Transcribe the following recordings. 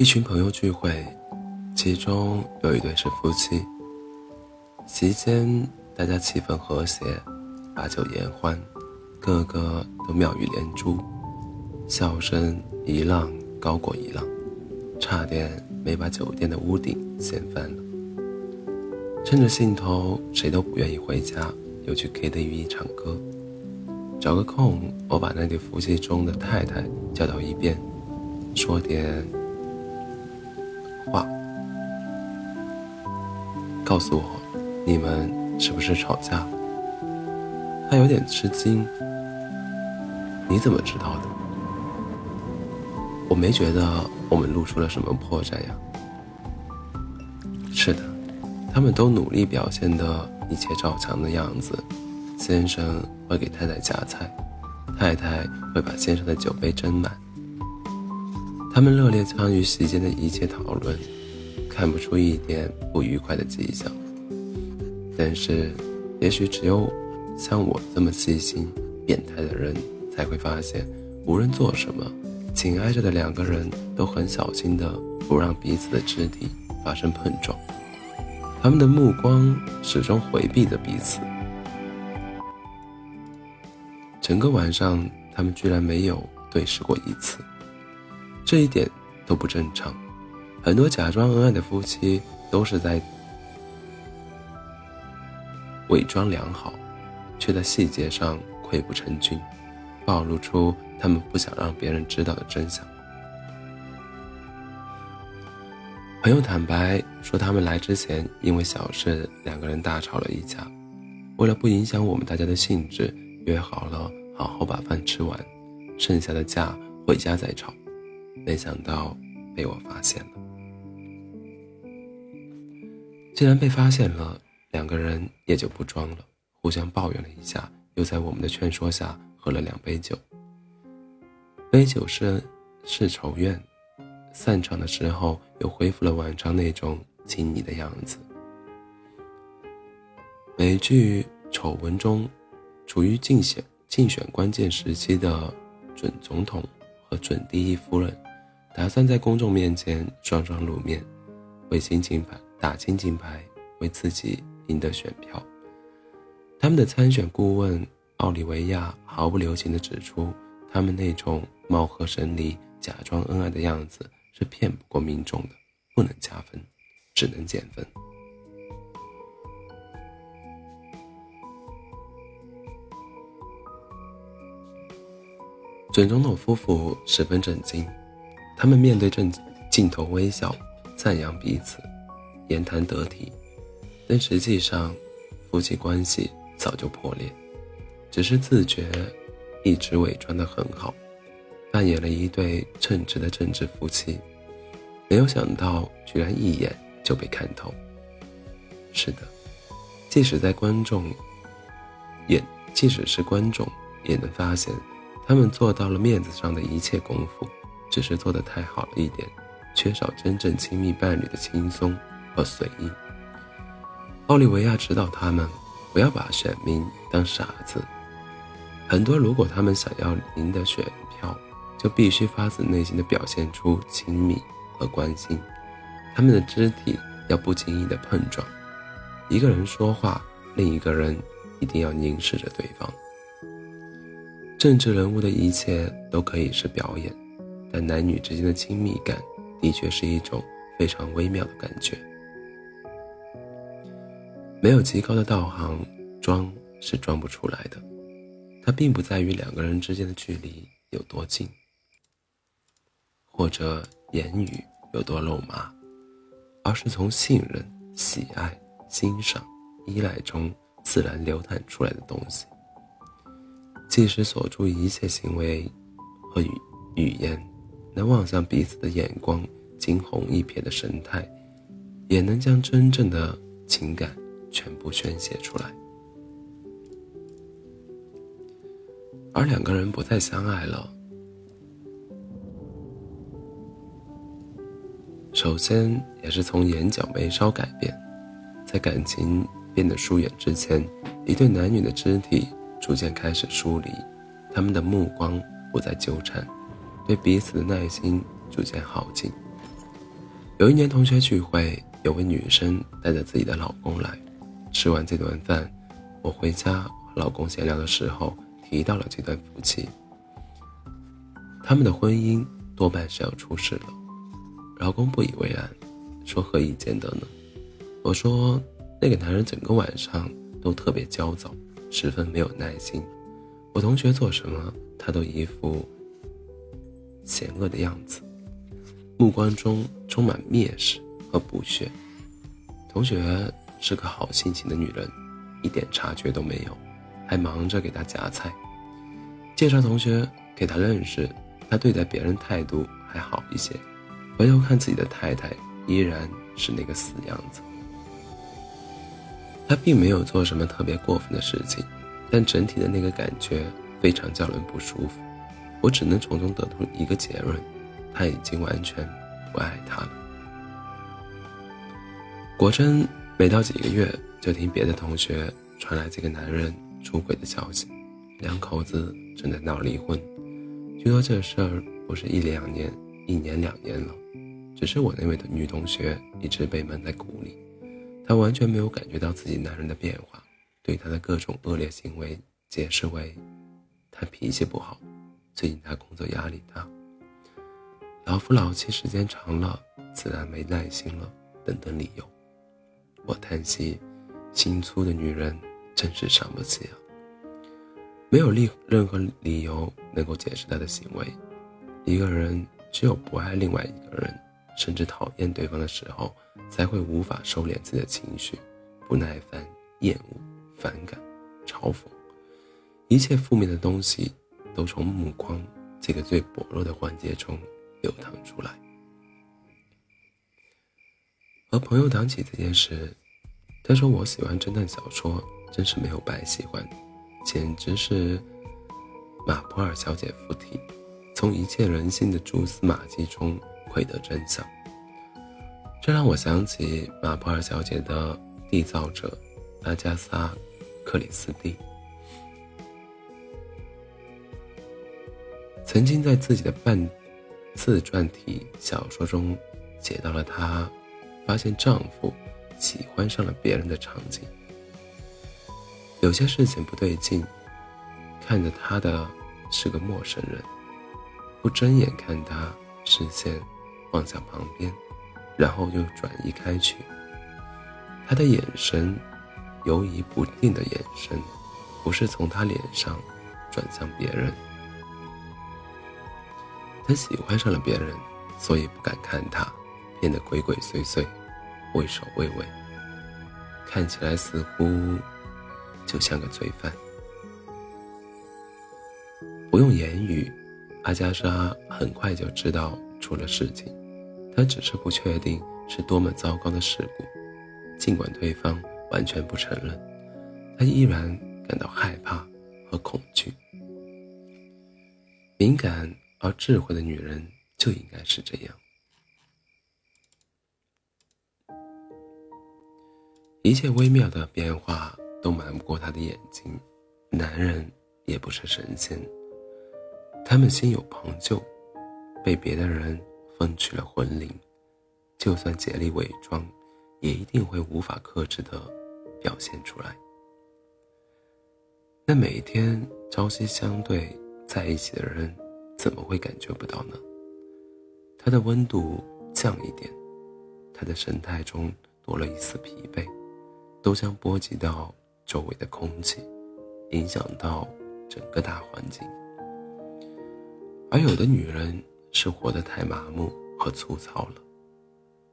一群朋友聚会，其中有一对是夫妻。席间，大家气氛和谐，把酒言欢，个个都妙语连珠，笑声一浪高过一浪，差点没把酒店的屋顶掀翻了。趁着兴头，谁都不愿意回家，又去 KTV 唱歌。找个空，我把那对夫妻中的太太叫到一边，说点。话，告诉我，你们是不是吵架？他有点吃惊。你怎么知道的？我没觉得我们露出了什么破绽呀。是的，他们都努力表现的一切照常的样子。先生会给太太夹菜，太太会把先生的酒杯斟满。他们热烈参与席间的一切讨论，看不出一点不愉快的迹象。但是，也许只有像我这么细心、变态的人才会发现，无论做什么，紧挨着的两个人都很小心的不让彼此的肢体发生碰撞。他们的目光始终回避着彼此。整个晚上，他们居然没有对视过一次。这一点都不正常，很多假装恩爱的夫妻都是在伪装良好，却在细节上溃不成军，暴露出他们不想让别人知道的真相。朋友坦白说，他们来之前因为小事两个人大吵了一架，为了不影响我们大家的兴致，约好了好好把饭吃完，剩下的架回家再吵。没想到被我发现了。既然被发现了，两个人也就不装了，互相抱怨了一下，又在我们的劝说下喝了两杯酒。杯酒是是仇怨，散场的时候又恢复了往常那种亲昵的样子。美剧《丑闻》中，处于竞选竞选关键时期的准总统和准第一夫人。打算在公众面前双双露面，为新金牌打新金牌，为自己赢得选票。他们的参选顾问奥利维亚毫不留情地指出，他们那种貌合神离、假装恩爱的样子是骗不过民众的，不能加分，只能减分。准总统夫妇十分震惊。他们面对正镜头微笑，赞扬彼此，言谈得体，但实际上，夫妻关系早就破裂，只是自觉一直伪装得很好，扮演了一对称职的政治夫妻，没有想到居然一眼就被看透。是的，即使在观众，也即使是观众也能发现，他们做到了面子上的一切功夫。只是做的太好了一点，缺少真正亲密伴侣的轻松和随意。奥利维亚指导他们不要把选民当傻子。很多如果他们想要赢得选票，就必须发自内心的表现出亲密和关心。他们的肢体要不经意的碰撞。一个人说话，另一个人一定要凝视着对方。政治人物的一切都可以是表演。但男女之间的亲密感，的确是一种非常微妙的感觉。没有极高的道行，装是装不出来的。它并不在于两个人之间的距离有多近，或者言语有多肉麻，而是从信任、喜爱、欣赏、依赖中自然流淌出来的东西。即使锁住一切行为和语语言。能望向彼此的眼光，惊鸿一瞥的神态，也能将真正的情感全部宣泄出来。而两个人不再相爱了，首先也是从眼角眉梢改变，在感情变得疏远之前，一对男女的肢体逐渐开始疏离，他们的目光不再纠缠。对彼此的耐心逐渐耗尽，有一年同学聚会，有位女生带着自己的老公来，吃完这顿饭，我回家和老公闲聊的时候提到了这段夫妻，他们的婚姻多半是要出事了。老公不以为然，说何以见得呢？我说那个男人整个晚上都特别焦躁，十分没有耐心。我同学做什么，他都一副险恶的样子，目光中充满蔑视和不屑。同学是个好心情的女人，一点察觉都没有，还忙着给他夹菜。介绍同学给他认识，他对待别人态度还好一些。回头看自己的太太，依然是那个死样子。他并没有做什么特别过分的事情。但整体的那个感觉非常叫人不舒服，我只能从中得出一个结论：他已经完全不爱她了。果真，没到几个月，就听别的同学传来这个男人出轨的消息，两口子正在闹离婚。据说这事儿不是一两年、一年两年了，只是我那位的女同学一直被闷在鼓里，她完全没有感觉到自己男人的变化。对他的各种恶劣行为解释为，他脾气不好，最近他工作压力大，老夫老妻时间长了，自然没耐心了，等等理由。我叹息，心粗的女人真是伤不起啊。没有理任何理由能够解释他的行为。一个人只有不爱另外一个人，甚至讨厌对方的时候，才会无法收敛自己的情绪，不耐烦、厌恶。反感、嘲讽，一切负面的东西都从目光这个最薄弱的环节中流淌出来。和朋友谈起这件事，他说：“我喜欢侦探小说，真是没有白喜欢，简直是马普尔小姐附体，从一切人性的蛛丝马迹中窥得真相。”这让我想起马普尔小姐的缔造者阿加莎。克里斯蒂曾经在自己的半自传体小说中写到了她发现丈夫喜欢上了别人的场景。有些事情不对劲，看着他的是个陌生人，不睁眼看他，视线望向旁边，然后又转移开去，他的眼神。犹疑不定的眼神，不是从他脸上转向别人。他喜欢上了别人，所以不敢看他，变得鬼鬼祟祟，畏首畏尾，看起来似乎就像个罪犯。不用言语，阿加莎很快就知道出了事情。她只是不确定是多么糟糕的事故，尽管对方。完全不承认，他依然感到害怕和恐惧。敏感而智慧的女人就应该是这样。一切微妙的变化都瞒不过他的眼睛。男人也不是神仙，他们心有旁骛，被别的人分去了魂灵，就算竭力伪装，也一定会无法克制的。表现出来。那每天朝夕相对在一起的人，怎么会感觉不到呢？他的温度降一点，他的神态中多了一丝疲惫，都将波及到周围的空气，影响到整个大环境。而有的女人是活得太麻木和粗糙了，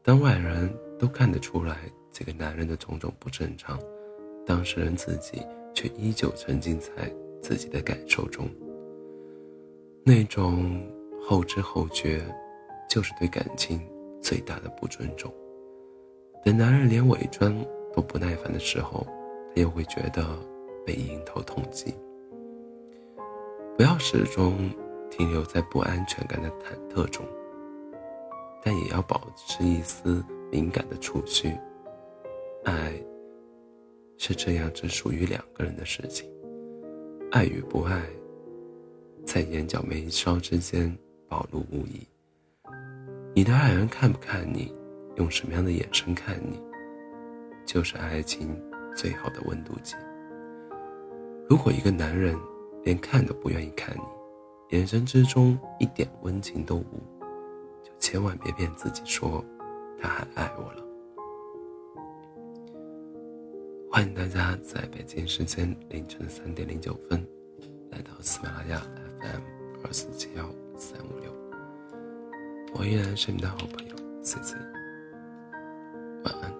当外人都看得出来。这个男人的种种不正常，当事人自己却依旧沉浸在自己的感受中。那种后知后觉，就是对感情最大的不尊重。等男人连伪装都不耐烦的时候，他又会觉得被迎头痛击。不要始终停留在不安全感的忐忑中，但也要保持一丝敏感的触须。爱是这样，只属于两个人的事情。爱与不爱，在眼角眉梢之间暴露无遗。你的爱人看不看你，用什么样的眼神看你，就是爱情最好的温度计。如果一个男人连看都不愿意看你，眼神之中一点温情都无，就千万别骗自己说他还爱我了。欢迎大家在北京时间凌晨三点零九分，来到喜马拉雅 m 二四七幺三五六。我依然是你的好朋友 C C，晚安。